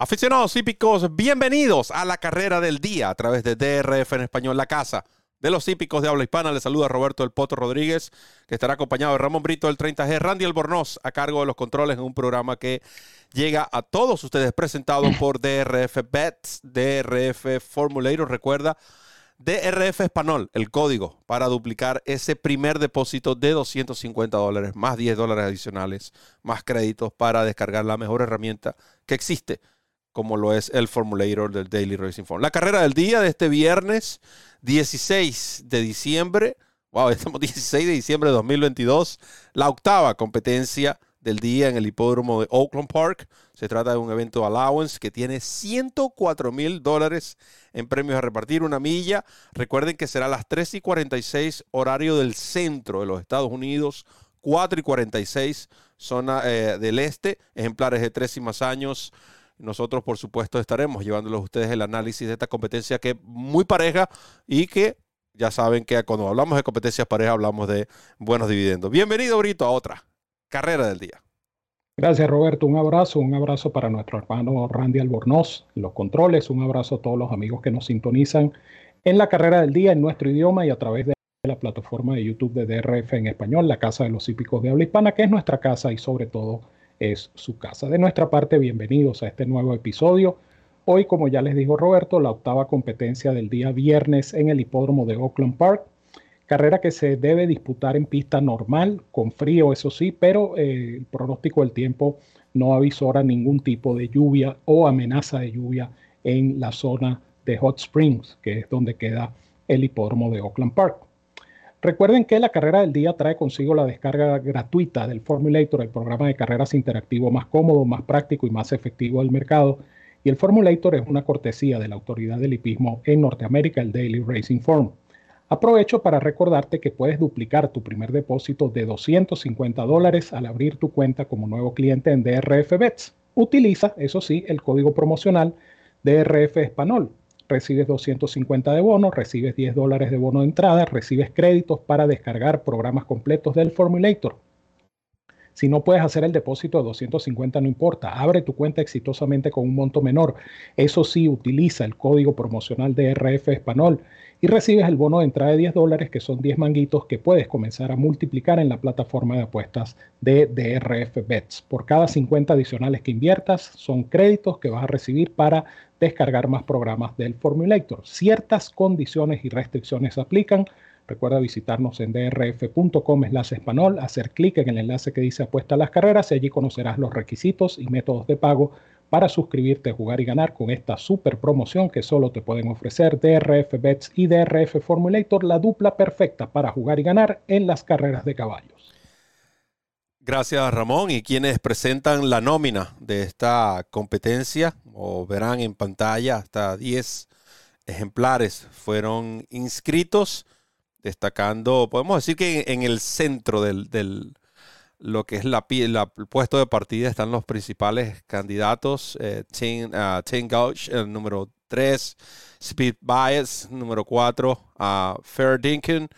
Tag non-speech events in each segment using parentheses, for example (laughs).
Aficionados hípicos, bienvenidos a la carrera del día a través de DRF en español, la casa de los hípicos de habla hispana. Les saluda Roberto El Poto Rodríguez, que estará acompañado de Ramón Brito del 30G, Randy Albornoz a cargo de los controles en un programa que llega a todos ustedes presentado (clears throat) por DRF Bets, DRF Formulator. Recuerda, DRF Español, el código para duplicar ese primer depósito de 250 dólares, más 10 dólares adicionales, más créditos para descargar la mejor herramienta que existe como lo es el Formulator del Daily Racing Form. La carrera del día de este viernes 16 de diciembre, wow, (laughs) estamos 16 de diciembre de 2022, la octava competencia del día en el hipódromo de Oakland Park. Se trata de un evento allowance que tiene 104 mil dólares en premios a repartir, una milla. Recuerden que será a las 3 y 46 horario del centro de los Estados Unidos, 4 y 46 zona eh, del este, ejemplares de 3 y más años. Nosotros, por supuesto, estaremos llevándoles a ustedes el análisis de esta competencia que es muy pareja y que ya saben que cuando hablamos de competencias parejas hablamos de buenos dividendos. Bienvenido, a otra carrera del día. Gracias, Roberto. Un abrazo, un abrazo para nuestro hermano Randy Albornoz los controles. Un abrazo a todos los amigos que nos sintonizan en la carrera del día en nuestro idioma y a través de la plataforma de YouTube de DRF en español, la Casa de los Hípicos de Habla Hispana, que es nuestra casa y sobre todo es su casa. De nuestra parte, bienvenidos a este nuevo episodio. Hoy, como ya les dijo Roberto, la octava competencia del día viernes en el hipódromo de Oakland Park. Carrera que se debe disputar en pista normal, con frío, eso sí, pero eh, el pronóstico del tiempo no avisora ningún tipo de lluvia o amenaza de lluvia en la zona de Hot Springs, que es donde queda el hipódromo de Oakland Park. Recuerden que la carrera del día trae consigo la descarga gratuita del Formulator, el programa de carreras interactivo más cómodo, más práctico y más efectivo del mercado. Y el Formulator es una cortesía de la autoridad del hipismo en Norteamérica, el Daily Racing Form. Aprovecho para recordarte que puedes duplicar tu primer depósito de 250 dólares al abrir tu cuenta como nuevo cliente en DRF Bets. Utiliza, eso sí, el código promocional DRF Español recibes 250 de bono, recibes 10 dólares de bono de entrada, recibes créditos para descargar programas completos del Formulator. Si no puedes hacer el depósito de 250, no importa. Abre tu cuenta exitosamente con un monto menor. Eso sí, utiliza el código promocional de RF Español y recibes el bono de entrada de 10 dólares, que son 10 manguitos que puedes comenzar a multiplicar en la plataforma de apuestas de DRF Bets. Por cada 50 adicionales que inviertas, son créditos que vas a recibir para descargar más programas del Formulator. Ciertas condiciones y restricciones aplican. Recuerda visitarnos en drf.com español, hacer clic en el enlace que dice apuesta a las carreras y allí conocerás los requisitos y métodos de pago para suscribirte, jugar y ganar con esta super promoción que solo te pueden ofrecer DRF Bets y DRF Formulator, la dupla perfecta para jugar y ganar en las carreras de caballos. Gracias Ramón y quienes presentan la nómina de esta competencia o verán en pantalla hasta 10 ejemplares fueron inscritos destacando, podemos decir que en, el centro del, del, lo que es la, la, el puesto de partida están los principales candidatos. Eh, Tim, uh, Gouch, el número 3. Speed Bias, número 4. Uh, Fair Dinkin,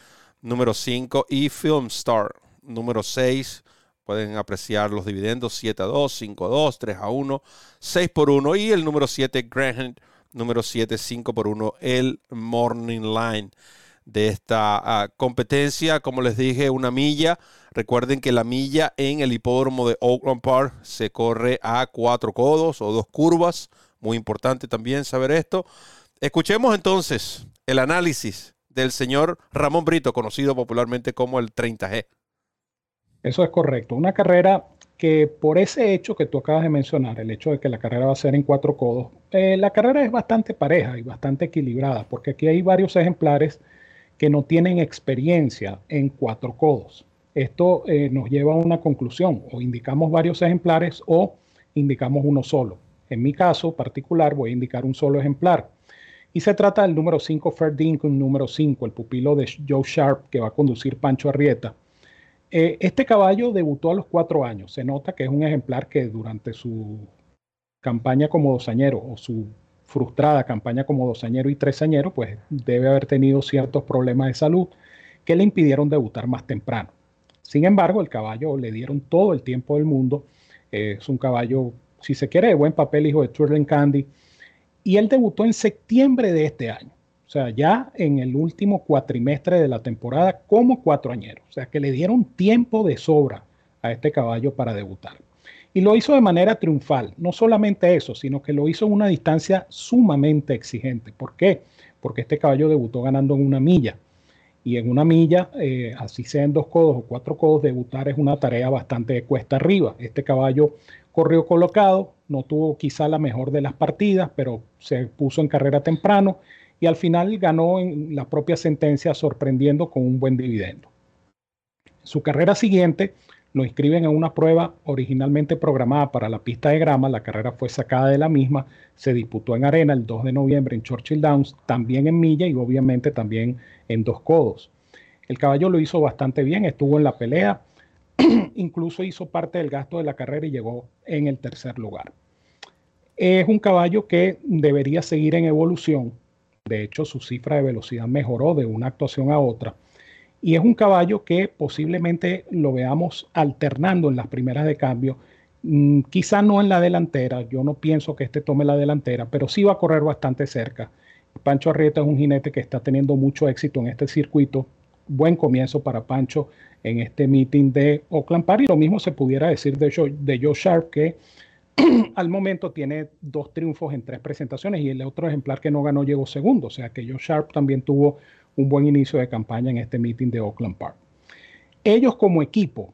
número 5. Y Filmstar, número 6. Pueden apreciar los dividendos 7 a 2, 5 a 2, 3 a 1, 6 por 1. Y el número 7, Graham, número 7, 5 por 1, el Morning Line de esta ah, competencia. Como les dije, una milla. Recuerden que la milla en el hipódromo de Oakland Park se corre a cuatro codos o dos curvas. Muy importante también saber esto. Escuchemos entonces el análisis del señor Ramón Brito, conocido popularmente como el 30G. Eso es correcto. Una carrera que por ese hecho que tú acabas de mencionar, el hecho de que la carrera va a ser en cuatro codos, eh, la carrera es bastante pareja y bastante equilibrada, porque aquí hay varios ejemplares que no tienen experiencia en cuatro codos. Esto eh, nos lleva a una conclusión, o indicamos varios ejemplares o indicamos uno solo. En mi caso particular voy a indicar un solo ejemplar. Y se trata del número 5 con número 5, el pupilo de Joe Sharp que va a conducir Pancho Arrieta. Eh, este caballo debutó a los cuatro años. Se nota que es un ejemplar que durante su campaña como dosañero o su frustrada campaña como dosañero y tresañero, pues debe haber tenido ciertos problemas de salud que le impidieron debutar más temprano. Sin embargo, el caballo le dieron todo el tiempo del mundo. es un caballo si se quiere, de buen papel, hijo de Twirling Candy. Y él debutó en septiembre de este año. O sea, ya en el último cuatrimestre de la temporada como cuatroañero. O sea, que le dieron tiempo de sobra a este caballo para debutar. Y lo hizo de manera triunfal. No solamente eso, sino que lo hizo en una distancia sumamente exigente. ¿Por qué? Porque este caballo debutó ganando en una milla. Y en una milla, eh, así sea en dos codos o cuatro codos, debutar es una tarea bastante de cuesta arriba. Este caballo corrió colocado, no tuvo quizá la mejor de las partidas, pero se puso en carrera temprano y al final ganó en la propia sentencia sorprendiendo con un buen dividendo. Su carrera siguiente lo inscriben en una prueba originalmente programada para la pista de grama, la carrera fue sacada de la misma, se disputó en arena el 2 de noviembre en Churchill Downs, también en milla y obviamente también en dos codos. El caballo lo hizo bastante bien, estuvo en la pelea, (clears throat) incluso hizo parte del gasto de la carrera y llegó en el tercer lugar. Es un caballo que debería seguir en evolución, de hecho su cifra de velocidad mejoró de una actuación a otra, y es un caballo que posiblemente lo veamos alternando en las primeras de cambio, mm, quizá no en la delantera, yo no pienso que este tome la delantera, pero sí va a correr bastante cerca. Pancho Arrieta es un jinete que está teniendo mucho éxito en este circuito, buen comienzo para Pancho en este meeting de Oakland Park. Y lo mismo se pudiera decir de Joe, de Joe Sharp, que (clears throat) al momento tiene dos triunfos en tres presentaciones y el otro ejemplar que no ganó llegó segundo. O sea que Joe Sharp también tuvo un buen inicio de campaña en este meeting de Oakland Park. Ellos como equipo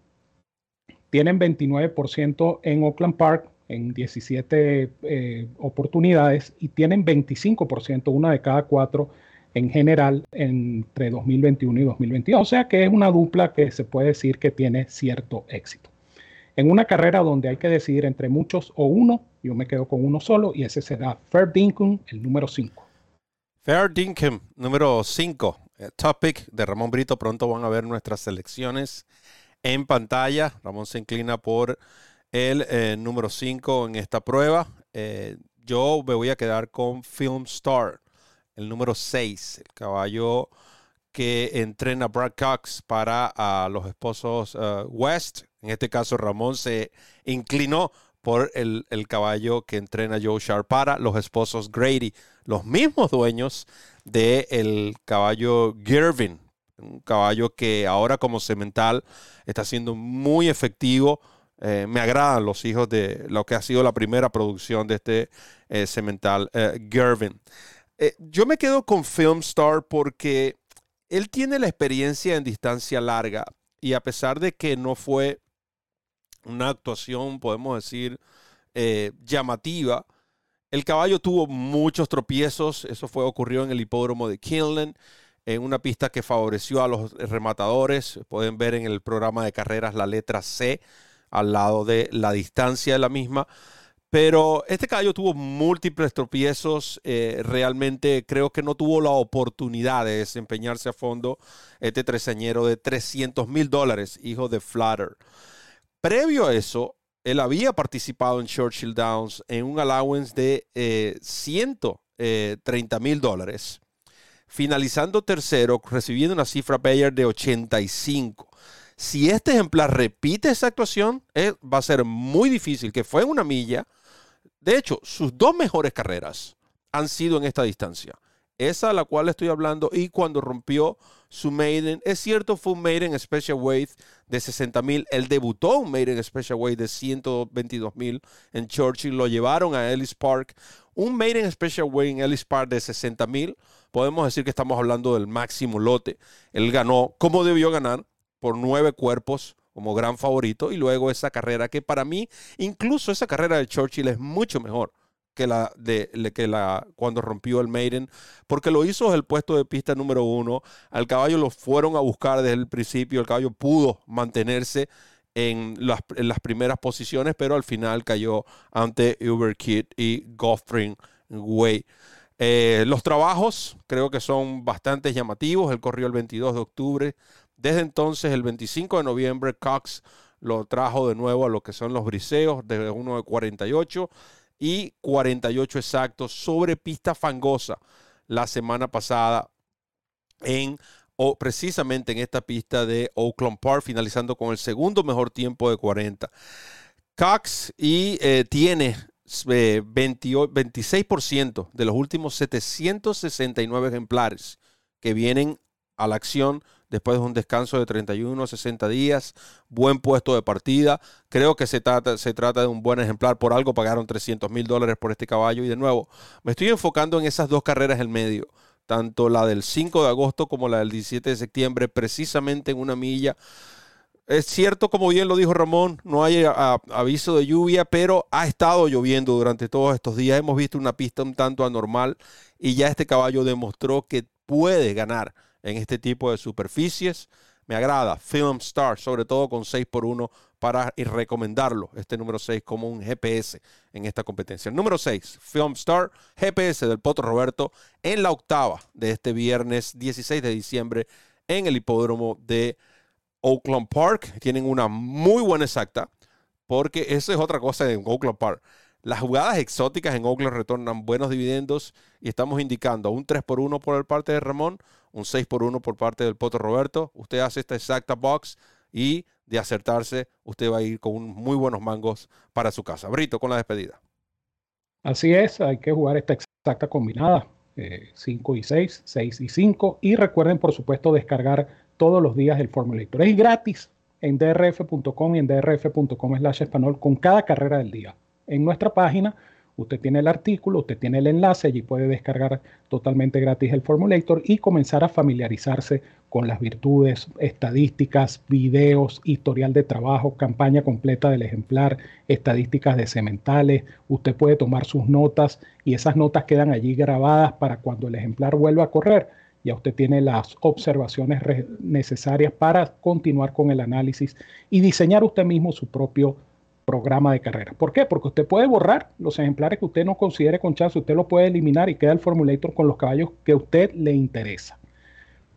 tienen 29% en Oakland Park en 17 eh, oportunidades y tienen 25%, una de cada cuatro en general entre 2021 y 2022. O sea que es una dupla que se puede decir que tiene cierto éxito. En una carrera donde hay que decidir entre muchos o uno, yo me quedo con uno solo y ese será Fair el número 5. Fair Dinkum, número 5. Eh, topic de Ramón Brito. Pronto van a ver nuestras selecciones en pantalla. Ramón se inclina por el eh, número 5 en esta prueba. Eh, yo me voy a quedar con Film Star el número 6, el caballo que entrena Brad Cox para los esposos uh, West. En este caso, Ramón se inclinó por el, caballo que entrena Joe Sharp para los esposos Grady, los mismos dueños del caballo Girvin, un caballo que ahora como cemental está siendo muy efectivo. Eh, me agradan los hijos de lo que ha sido la primera producción de este eh, cemental eh, Girvin. Eh, yo me quedo con Filmstar porque él tiene la experiencia en distancia larga y a pesar de que no fue una actuación, podemos decir, eh, llamativa, el caballo tuvo muchos tropiezos. Eso fue ocurrió en el hipódromo de Kinlan, en una pista que favoreció a los rematadores. Pueden ver en el programa de carreras la letra C al lado de la distancia de la misma. Pero este caballo tuvo múltiples tropiezos. Eh, realmente creo que no tuvo la oportunidad de desempeñarse a fondo este treseñero de 300 mil dólares, hijo de Flutter. Previo a eso, él había participado en Churchill Downs en un allowance de 130 eh, mil dólares, finalizando tercero, recibiendo una cifra Bayer de 85. Si este ejemplar repite esa actuación, eh, va a ser muy difícil, que fue en una milla, de hecho, sus dos mejores carreras han sido en esta distancia. Esa a la cual estoy hablando y cuando rompió su maiden, es cierto, fue un maiden special weight de 60 mil. Él debutó un maiden special weight de 122 mil en Churchill. Lo llevaron a Ellis Park. Un maiden special weight en Ellis Park de 60 mil. Podemos decir que estamos hablando del máximo lote. Él ganó, como debió ganar, por nueve cuerpos como gran favorito y luego esa carrera que para mí, incluso esa carrera de Churchill es mucho mejor que la de que la cuando rompió el Maiden, porque lo hizo el puesto de pista número uno. Al caballo lo fueron a buscar desde el principio. El caballo pudo mantenerse en las, primeras posiciones, pero al final cayó ante Uber Kid y Goffrin Way. Eh, los trabajos creo que son bastante llamativos. Él corrió el 22 de octubre desde entonces, el 25 de noviembre, Cox lo trajo de nuevo a lo que son los briseos de uno de 48 y 48 exactos sobre pista fangosa la semana pasada en o precisamente en esta pista de Oakland Park, finalizando con el segundo mejor tiempo de 40. Cox y eh, tiene 26% eh, de los últimos 769 ejemplares que vienen a la acción después de un descanso de 31 a 60 días, buen puesto de partida. Creo que se trata, se trata de un buen ejemplar. Por algo pagaron 300 mil dólares por este caballo. Y de nuevo, me estoy enfocando en esas dos carreras en medio, tanto la del 5 de agosto como la del 17 de septiembre, precisamente en una milla. Es cierto, como bien lo dijo Ramón, no hay aviso de lluvia, pero ha estado lloviendo durante todos estos días. Hemos visto una pista un tanto anormal y ya este caballo demostró que puede ganar en este tipo de superficies. Me agrada Film Star, sobre todo con 6 por 1 para recomendarlo, este número 6 como un GPS en esta competencia. número 6, Film Star, GPS del Potro Roberto en la octava de este viernes 16 de diciembre en el hipódromo de Oakland Park. Tienen una muy buena exacta, porque eso es otra cosa en Oakland Park. Las jugadas exóticas en Oakland retornan buenos dividendos y estamos indicando un 3 por 1 por el parte de Ramón, un 6 por 1 por parte del Poto Roberto. Usted hace esta exacta box y de acertarse, usted va a ir con muy buenos mangos para su casa. Brito, con la despedida. Así es, hay que jugar esta exacta combinada. 5 eh, y 6, 6 y 5. Y recuerden, por supuesto, descargar todos los días el Formulator. Es gratis en drf.com y en drf.com slash español con cada carrera del día. En nuestra página Usted tiene el artículo, usted tiene el enlace, allí puede descargar totalmente gratis el Formulator y comenzar a familiarizarse con las virtudes, estadísticas, videos, historial de trabajo, campaña completa del ejemplar, estadísticas de sementales. Usted puede tomar sus notas y esas notas quedan allí grabadas para cuando el ejemplar vuelva a correr. Ya usted tiene las observaciones necesarias para continuar con el análisis y diseñar usted mismo su propio programa de carrera. ¿Por qué? Porque usted puede borrar los ejemplares que usted no considere con chance, usted lo puede eliminar y queda el formulator con los caballos que a usted le interesa.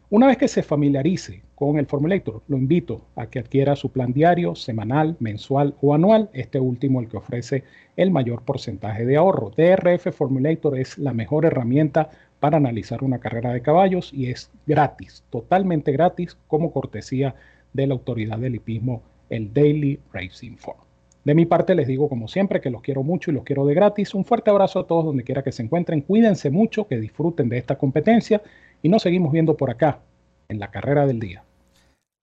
Una vez que se familiarice con el formulator, lo invito a que adquiera su plan diario, semanal, mensual o anual, este último el que ofrece el mayor porcentaje de ahorro. DRF Formulator es la mejor herramienta para analizar una carrera de caballos y es gratis, totalmente gratis, como cortesía de la autoridad del hipismo, el Daily Racing Form. De mi parte les digo como siempre que los quiero mucho y los quiero de gratis. Un fuerte abrazo a todos donde quiera que se encuentren. Cuídense mucho, que disfruten de esta competencia y nos seguimos viendo por acá en la carrera del día.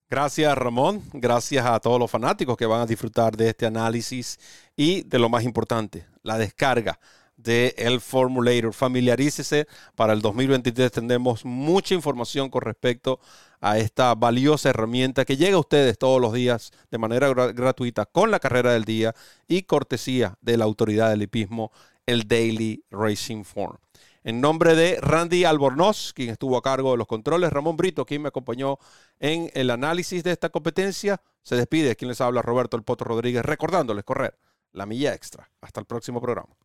Gracias Ramón, gracias a todos los fanáticos que van a disfrutar de este análisis y de lo más importante, la descarga de el Formulator. Familiarícese, para el 2023 tendremos mucha información con respecto a esta valiosa herramienta que llega a ustedes todos los días de manera gratuita con la carrera del día y cortesía de la autoridad del hipismo, el Daily Racing Form. En nombre de Randy Albornoz, quien estuvo a cargo de los controles, Ramón Brito, quien me acompañó en el análisis de esta competencia, se despide quien les habla Roberto El Poto Rodríguez, recordándoles correr la milla extra. Hasta el próximo programa.